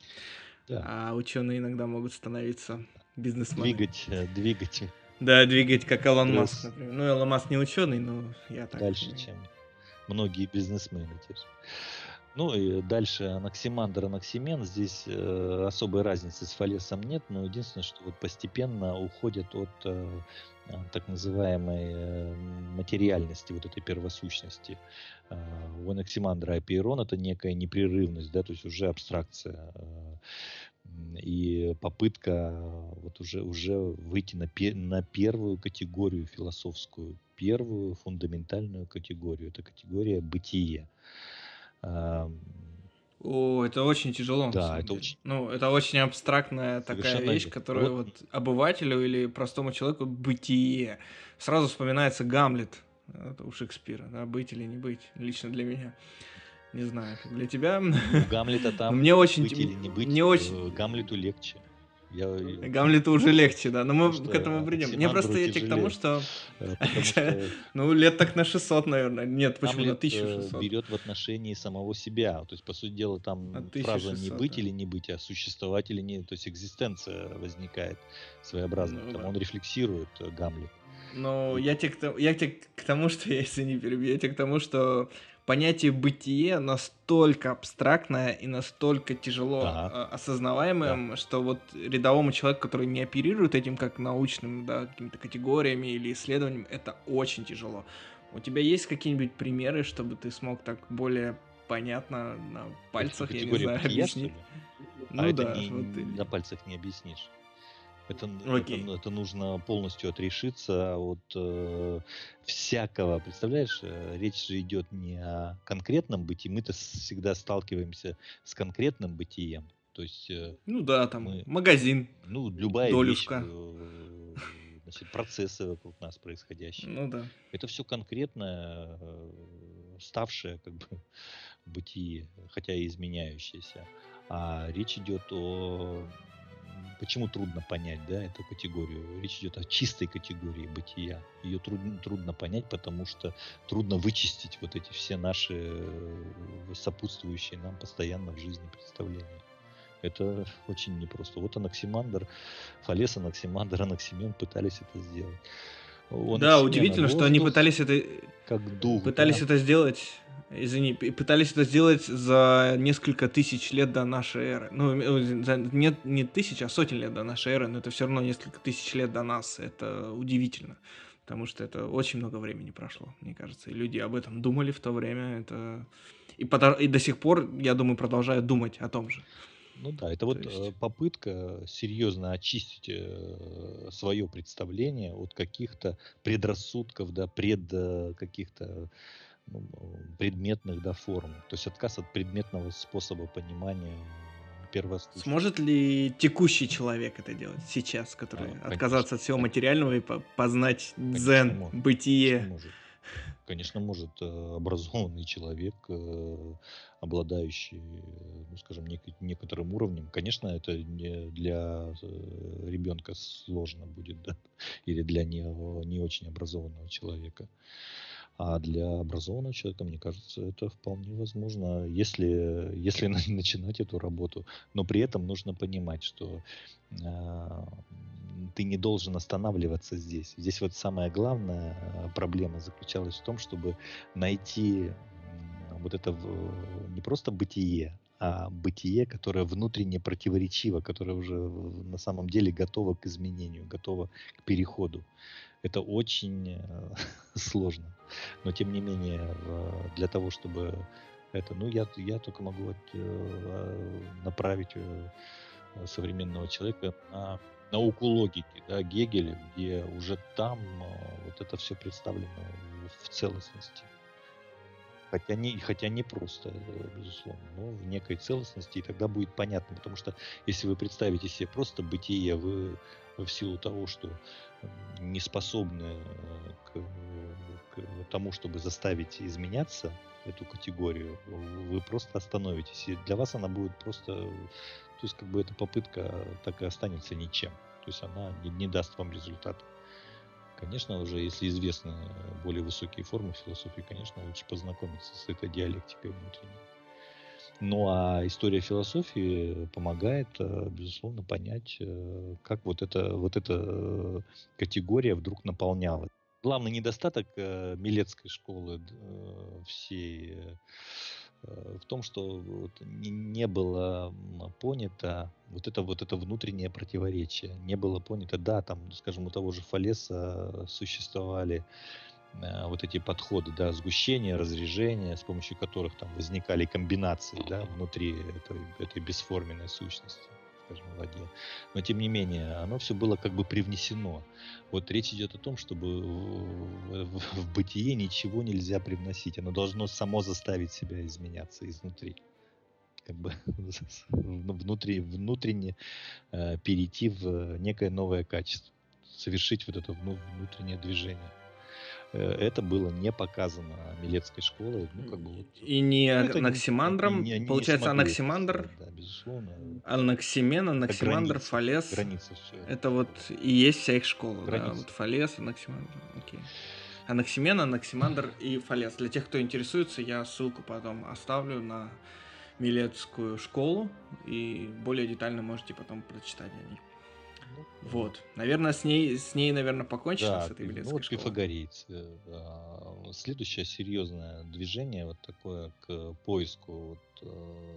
Да. А ученые иногда могут становиться бизнесмены. Двигать, э, двигать. Да, двигать, как Илон Маск, например. Ну, Илон Маск не ученый, но я так... Дальше, чем многие бизнесмены. Ну и дальше анаксимандр, анаксимен. Здесь э, особой разницы с фалесом нет, но единственное, что вот постепенно уходят от э, так называемой э, материальности, вот этой первосущности. Э, у анаксимандра Апиерон это некая непрерывность, да, то есть уже абстракция. Э, и попытка вот уже, уже выйти на, пе, на первую категорию философскую, первую фундаментальную категорию. Это категория бытия. О, это очень тяжело. Да, это очень... Ну, это очень абстрактная такая Совершенно вещь, которая вот... вот обывателю или простому человеку бытие. Сразу вспоминается Гамлет это у Шекспира, да, быть или не быть, лично для меня. Не знаю, для тебя. У Гамлета там мне очень быть или не быть, мне очень... Гамлету легче. Я... Гамлету уже легче, да, но мы что, к этому придем. Мне просто я к тому, что... Э, ну, лет так на 600, наверное. Нет, почему на 1600? Э, берет в отношении самого себя. То есть, по сути дела, там фраза «не быть или не быть», а «существовать или не...» То есть, экзистенция возникает своеобразно. Ну там он рефлексирует, э, Гамлет. Ну, я тебе, я тебе к тому, что я, если не перебью, я тебе к тому, что понятие бытие настолько абстрактное и настолько тяжело да. осознаваемым, да. что вот рядовому человеку, который не оперирует этим как научным, да, какими-то категориями или исследованием, это очень тяжело. У тебя есть какие-нибудь примеры, чтобы ты смог так более понятно на пальцах, я не знаю, объяснить? Ну а да, это не, вот на пальцах не объяснишь. Это, это, это нужно полностью отрешиться от э, всякого. Представляешь, э, речь же идет не о конкретном бытии. Мы-то всегда сталкиваемся с конкретным бытием. То есть, э, ну да, там мы, магазин. Ну, любая долюшка. вещь. Э, значит, процессы вокруг нас происходящие. Ну да. Это все конкретное, э, ставшее как бы бытие, хотя и изменяющееся. А речь идет о Почему трудно понять да, эту категорию? Речь идет о чистой категории бытия. Ее трудно, трудно понять, потому что трудно вычистить вот эти все наши э, сопутствующие нам постоянно в жизни представления. Это очень непросто. Вот Анаксимандр, Фалес, Анаксимандр, Анаксимен пытались это сделать. Он да, удивительно, что они пытались это... Как дух. Пытались да? это сделать извини, пытались это сделать за несколько тысяч лет до нашей эры. Ну, э, за, не, не тысяч, а сотен лет до нашей эры, но это все равно несколько тысяч лет до нас. Это удивительно, потому что это очень много времени прошло, мне кажется. И люди об этом думали в то время. Это... И, под... и до сих пор, я думаю, продолжают думать о том же. Ну да, это то вот есть... Э, попытка серьезно очистить э, свое представление от каких-то предрассудков, да, пред каких-то ну, предметных да, форм. То есть отказ от предметного способа понимания первослушания. Сможет ли текущий человек это делать сейчас, который а, отказаться от всего материального и познать конечно, дзен, бытие? Конечно может. Конечно, может э, образованный человек, э, обладающий, ну, скажем, некоторым уровнем. Конечно, это не для э, ребенка сложно будет, да, или для не, не очень образованного человека. А для образованного человека, мне кажется, это вполне возможно, если, если начинать эту работу. Но при этом нужно понимать, что ты не должен останавливаться здесь. Здесь вот самая главная а, проблема заключалась в том, чтобы найти вот это не просто бытие, а бытие, которое внутренне противоречиво, которое уже на самом деле готово к изменению, готово к переходу. Это очень э, сложно. Но тем не менее, для того, чтобы это, ну, я, я только могу э, направить э, современного человека на науку логики, да, Гегеля, где уже там вот это все представлено в целостности. Хотя не, хотя не просто, безусловно, но в некой целостности, и тогда будет понятно. Потому что если вы представите себе просто бытие, вы в силу того, что не способны э, к, к тому, чтобы заставить изменяться эту категорию, вы просто остановитесь. И для вас она будет просто... То есть как бы эта попытка так и останется ничем. То есть она не, не даст вам результата. Конечно, уже если известны более высокие формы философии, конечно, лучше познакомиться с этой диалектикой внутренней. Ну а история философии помогает, э, безусловно, понять, э, как вот эта, вот эта э, категория вдруг наполнялась. Главный недостаток Милецкой школы всей в том, что вот не было понято вот это вот это внутреннее противоречие, не было понято, да, там, скажем, у того же Фалеса существовали Э, вот эти подходы, да, сгущения, разрежения, с помощью которых там возникали комбинации, да, внутри этой, этой бесформенной сущности, скажем, в воде. Но тем не менее, оно все было как бы привнесено. Вот речь идет о том, чтобы в, в, в бытие ничего нельзя привносить. Оно должно само заставить себя изменяться изнутри как бы внутри, внутренне э, перейти в некое новое качество, совершить вот это внутреннее движение. Э, это было не показано Милецкой школой. Ну, как бы вот, и не ну, Анаксимандром. Не, не, Получается, не Анаксимандр, да, безусловно. Анаксимен, Анаксимандр, граница, Фалес. Граница все. Это вот и есть вся их школа. Граница. Да? Вот Фалес, Анаксимандр. Окей. Анаксимен, Анаксимандр и Фалес. Для тех, кто интересуется, я ссылку потом оставлю на Милецкую школу, и более детально можете потом прочитать о ней. Вот. Наверное, с ней, с ней, наверное, покончено, да, с этой билетской ну, вот школой. пифагорейцы. А, следующее серьезное движение вот такое к поиску вот, э,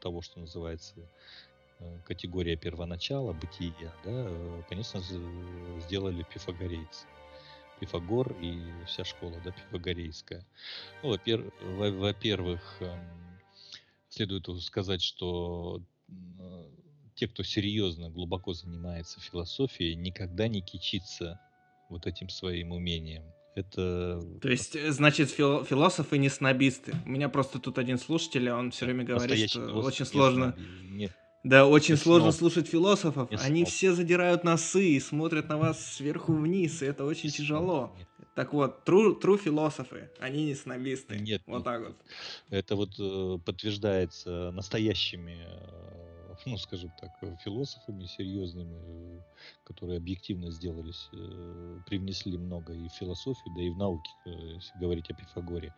того, что называется э, категория первоначала, бытия, да, э, конечно, сделали пифагорейцы. Пифагор и вся школа, да, пифагорейская. Ну, во-первых, эм, следует сказать, что те, кто серьезно, глубоко занимается философией, никогда не кичится вот этим своим умением. Это... То есть, э, значит, фил- философы не снобисты. У меня просто тут один слушатель, он все время говорит, что очень сложно... Не, да, очень сложно сноб. слушать философов. Не Они сноб. все задирают носы и смотрят на вас сверху вниз, и это очень не тяжело. Нет. Так вот, true, true философы, они не снобисты. Нет. Вот так вот. Это вот э, подтверждается настоящими э, ну, скажем так, э, философами серьезными, э, которые объективно сделались, э, привнесли много и в философию, да и в науке, если говорить о Пифагоре.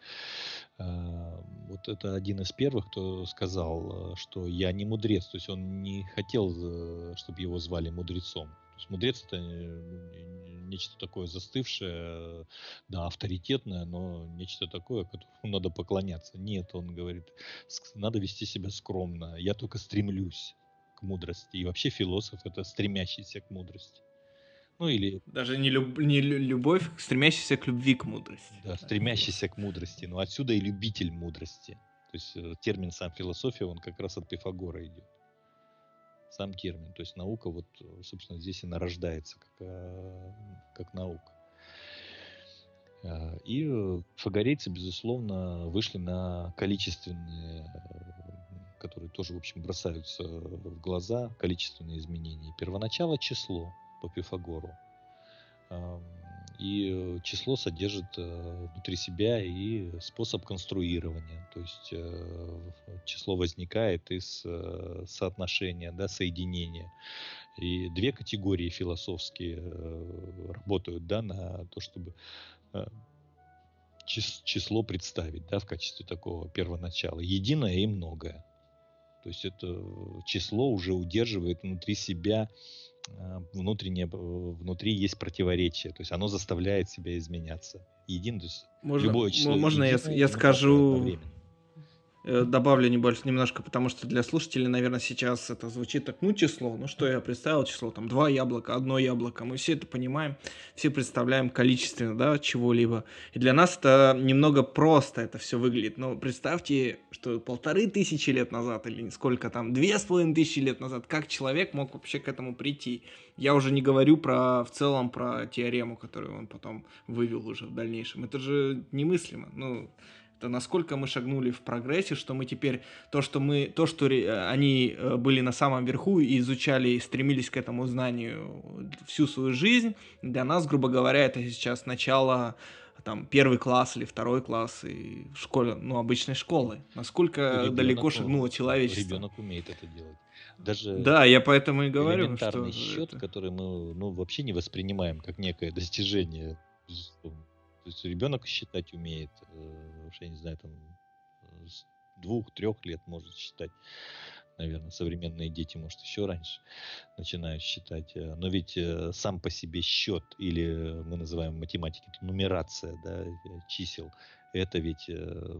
Вот это один из первых, кто сказал, что я не мудрец, то есть он не хотел, чтобы его звали мудрецом. То есть мудрец это нечто такое застывшее, да, авторитетное, но нечто такое, которому надо поклоняться. Нет, он говорит, надо вести себя скромно. Я только стремлюсь к мудрости. И вообще философ это стремящийся к мудрости. Ну или... Даже не, люб... не любовь, стремящийся к любви к мудрости. Да, стремящийся к мудрости. Но отсюда и любитель мудрости. То есть э, термин сам философия, он как раз от Пифагора идет сам термин. То есть наука, вот, собственно, здесь и нарождается как, э, как наука. Э, и фагорейцы, безусловно, вышли на количественные, которые тоже, в общем, бросаются в глаза, количественные изменения. Первоначало число по Пифагору. И э, число содержит э, внутри себя и способ конструирования. То есть э, число возникает из соотношения, да, соединения. И две категории философские работают да, на то, чтобы число представить да, в качестве такого первоначала. Единое и многое. То есть это число уже удерживает внутри себя внутреннее, внутри есть противоречие, то есть оно заставляет себя изменяться. Един, то есть можно, любое число. Можно я, я скажу Э, добавлю небольшое, немножко, потому что для слушателей, наверное, сейчас это звучит так, ну, число, ну, что я представил, число, там, два яблока, одно яблоко, мы все это понимаем, все представляем количественно, да, чего-либо, и для нас это немного просто это все выглядит, но представьте, что полторы тысячи лет назад, или сколько там, две с половиной тысячи лет назад, как человек мог вообще к этому прийти, я уже не говорю про, в целом, про теорему, которую он потом вывел уже в дальнейшем, это же немыслимо, ну, насколько мы шагнули в прогрессе, что мы теперь то, что мы, то, что они э, были на самом верху и изучали и стремились к этому знанию всю свою жизнь, для нас, грубо говоря, это сейчас начало там первый класс или второй класс и школе, ну обычной школы. Насколько ребенок, далеко шагнуло человечество? Ребенок умеет это делать. Даже да, я поэтому и говорю, элементарный что счет, это... который мы ну, вообще не воспринимаем как некое достижение. То есть ребенок считать умеет, э, уж я не знаю, там, двух-трех лет может считать наверное, современные дети, может, еще раньше начинают считать. Э, но ведь э, сам по себе счет, или мы называем математикой, это нумерация да, э, чисел, это ведь,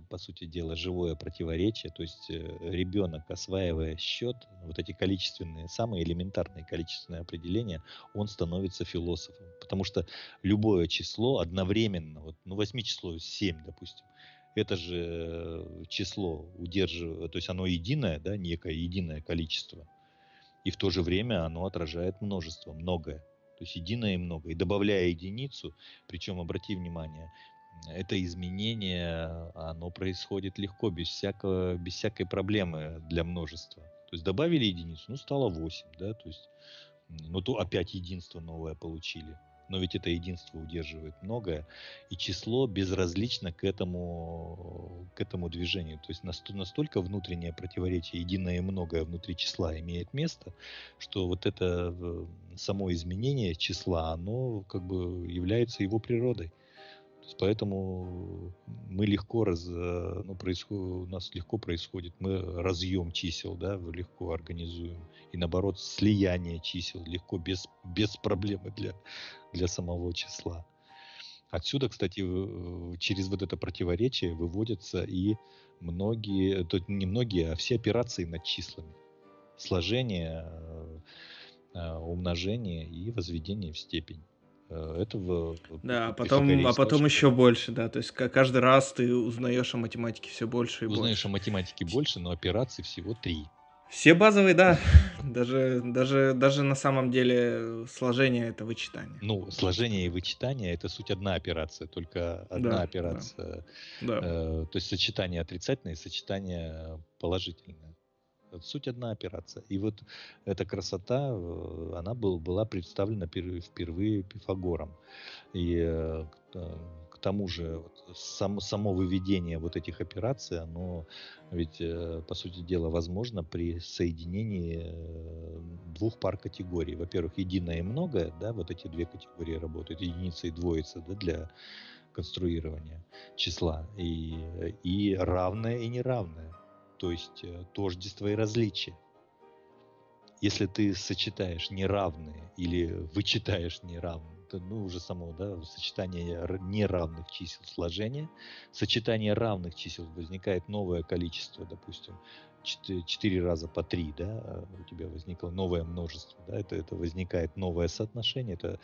по сути дела, живое противоречие. То есть ребенок, осваивая счет, вот эти количественные, самые элементарные количественные определения, он становится философом. Потому что любое число одновременно, вот, ну, восьми число 7, допустим, это же э, число удерживает, то есть оно единое, да, некое единое количество, и в то же время оно отражает множество, многое. То есть единое и много. И добавляя единицу, причем обрати внимание, это изменение, оно происходит легко, без, всякого, без всякой проблемы для множества. То есть добавили единицу, ну стало 8, да, то есть, ну то опять единство новое получили но ведь это единство удерживает многое, и число безразлично к этому, к этому движению. То есть настолько внутреннее противоречие, единое и многое внутри числа имеет место, что вот это э, само изменение числа, оно как бы является его природой. Поэтому мы легко раз, э, ну, происходит, у нас легко происходит, мы разъем чисел, да, легко организуем. И наоборот, слияние чисел легко, без, без проблемы для, для самого числа. Отсюда, кстати, через вот это противоречие выводятся и многие, то не многие, а все операции над числами. Сложение, э, э, умножение и возведение в степень. Э, этого да, а потом, а потом еще больше, да, то есть каждый раз ты узнаешь о математике все больше и узнаешь больше. о математике больше, но операций всего три. Все базовые, да. Даже, даже, даже на самом деле сложение это вычитание. Ну, сложение и вычитание это суть одна операция, только одна да, операция. Да. Э, то есть сочетание отрицательное и сочетание положительное. Суть одна операция. И вот эта красота, э, она был, была представлена впервые Пифагором. И э, к тому же вот, сам, само выведение вот этих операций, оно ведь, э, по сути дела, возможно при соединении двух пар категорий. Во-первых, единое и многое, да, вот эти две категории работают, единица и двоица, да, для конструирования числа, и, и равное и неравное то есть э, тождество и различие. Если ты сочетаешь неравные или вычитаешь неравные, то ну уже само да, сочетание неравных чисел сложения, сочетание равных чисел возникает новое количество, допустим, 4, 4 раза по 3, да, у тебя возникло новое множество, да, это, это возникает новое соотношение, это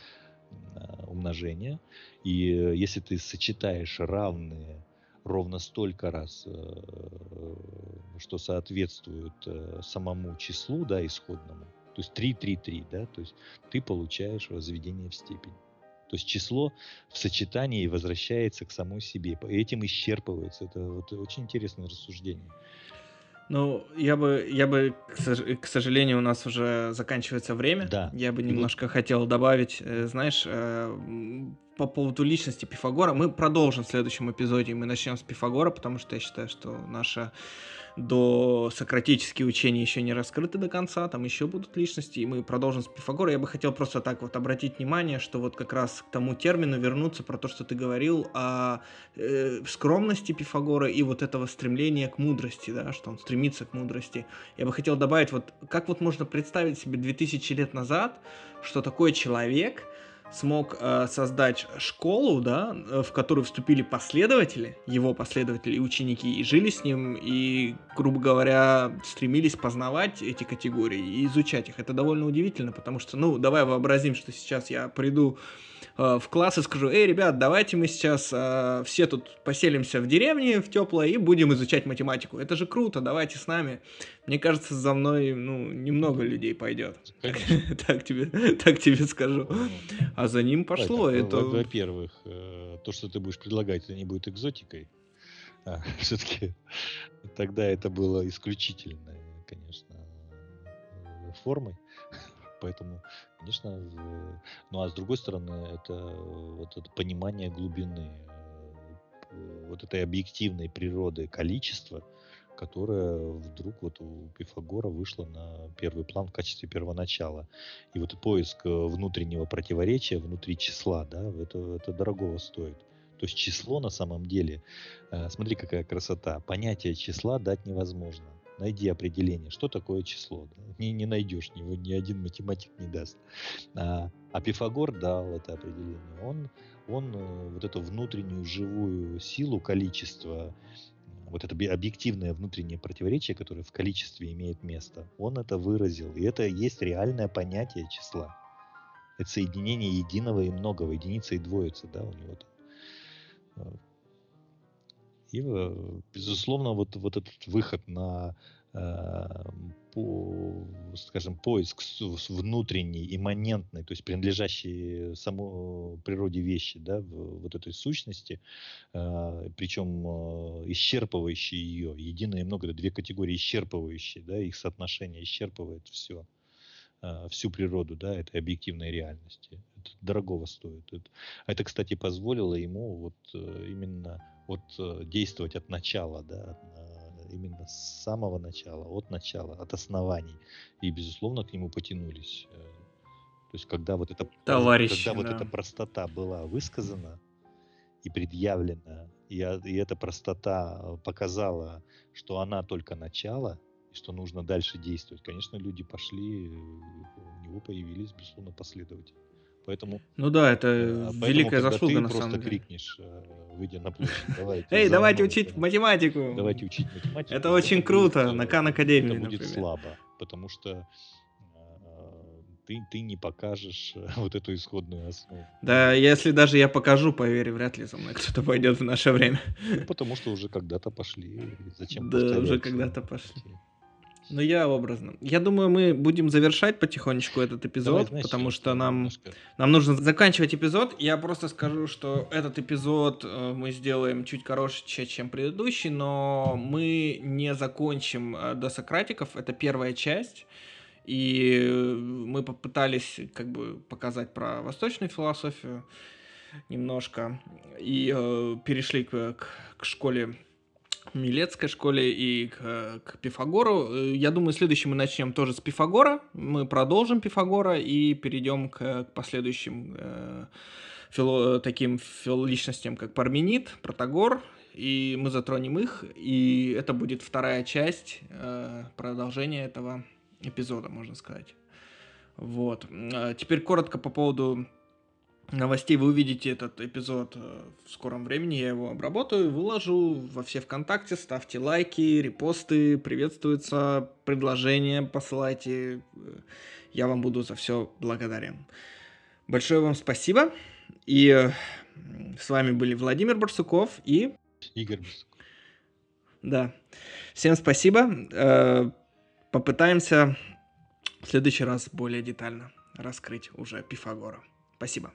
а, умножение. И э, если ты сочетаешь равные ровно столько раз, э, что соответствует э, самому числу, да, исходному. То есть 3, 3, 3, да, то есть ты получаешь возведение в степень. То есть число в сочетании возвращается к самой себе. Этим исчерпывается. Это вот очень интересное рассуждение. Ну, я бы, я бы, к сожалению, у нас уже заканчивается время. Да. Я бы немножко хотел добавить, э, знаешь, по поводу личности Пифагора. Мы продолжим в следующем эпизоде, мы начнем с Пифагора, потому что я считаю, что наша до сократические учения еще не раскрыты до конца, там еще будут личности, и мы продолжим с Пифагора. Я бы хотел просто так вот обратить внимание, что вот как раз к тому термину вернуться про то, что ты говорил о э, скромности Пифагора и вот этого стремления к мудрости, да, что он стремится к мудрости. Я бы хотел добавить, вот как вот можно представить себе 2000 лет назад, что такой человек, смог э, создать школу, да, э, в которую вступили последователи, его последователи и ученики, и жили с ним, и, грубо говоря, стремились познавать эти категории и изучать их. Это довольно удивительно, потому что, ну, давай вообразим, что сейчас я приду Э, в класс и скажу, эй, ребят, давайте мы сейчас э, все тут поселимся в деревне, в теплое, и будем изучать математику. Это же круто, давайте с нами. Мне кажется, за мной, ну, немного людей пойдет. Так тебе, так тебе скажу. А за ним пошло. Это... Во-первых, э, то, что ты будешь предлагать, это не будет экзотикой. А, все-таки тогда это было исключительной, конечно, формой. Поэтому Конечно, ну а с другой стороны, это вот это понимание глубины, э, вот этой объективной природы количества, которое вдруг вот у Пифагора вышло на первый план в качестве первоначала. И вот поиск э, внутреннего противоречия внутри числа, да, это, это дорогого стоит. То есть число на самом деле, э, смотри, какая красота, понятие числа дать невозможно. Найди определение, что такое число. Не, не найдешь, его ни один математик не даст. А, а Пифагор дал это определение. Он, он э, вот эту внутреннюю живую силу, количество, вот это объективное внутреннее противоречие, которое в количестве имеет место, он это выразил. И это есть реальное понятие числа. Это соединение единого и многого, единица и двоица, да, у него там. И, безусловно, вот, вот этот выход на э, по, скажем, поиск внутренней, имманентной, то есть принадлежащей самой природе вещи, да, вот этой сущности, э, причем э, исчерпывающей ее, единое и много, это две категории исчерпывающие, да, их соотношение исчерпывает все. А, всю природу да, этой объективной реальности. Это дорогого стоит. Это, это, кстати, позволило ему вот именно вот э, действовать от начала, да, именно с самого начала, от начала, от оснований. И, безусловно, к нему потянулись. Э, то есть, когда вот эта, Товарищи, когда да. вот эта простота была высказана и предъявлена, и, и эта простота показала, что она только начало, и что нужно дальше действовать, конечно, люди пошли, у него появились, безусловно, последователи. Поэтому, ну да, это э, великая заслуга ты на просто самом деле. крикнешь, э, выйдя на площадь, давайте. Эй, давайте учить математику. Давайте учить математику. Это очень круто, на Кан Академии, Это будет слабо, потому что э, ты, ты не покажешь вот эту исходную основу. Да, если даже я покажу, поверь, вряд ли за мной кто-то пойдет в наше время. Ну, потому что уже когда-то пошли. Зачем Да, уже когда-то пошли. Ну, я образно. Я думаю, мы будем завершать потихонечку этот эпизод, Давай, потому что нам, нам нужно заканчивать эпизод. Я просто скажу, что этот эпизод э, мы сделаем чуть короче, чем предыдущий, но мы не закончим э, до Сократиков. Это первая часть. И мы попытались как бы показать про восточную философию немножко. И э, перешли к, к, к школе Милецкой школе и к, к Пифагору. Я думаю, следующий мы начнем тоже с Пифагора. Мы продолжим Пифагора и перейдем к, к последующим э, фило, таким фил, личностям, как Парменид, Протагор. И мы затронем их. И это будет вторая часть э, продолжения этого эпизода, можно сказать. Вот. Теперь коротко по поводу новостей вы увидите этот эпизод э, в скором времени. Я его обработаю, выложу во все ВКонтакте. Ставьте лайки, репосты, приветствуются предложения, посылайте. Я вам буду за все благодарен. Большое вам спасибо. И э, с вами были Владимир Барсуков и... Игорь Барсуков. Да. Всем спасибо. Э, попытаемся в следующий раз более детально раскрыть уже Пифагора. Спасибо.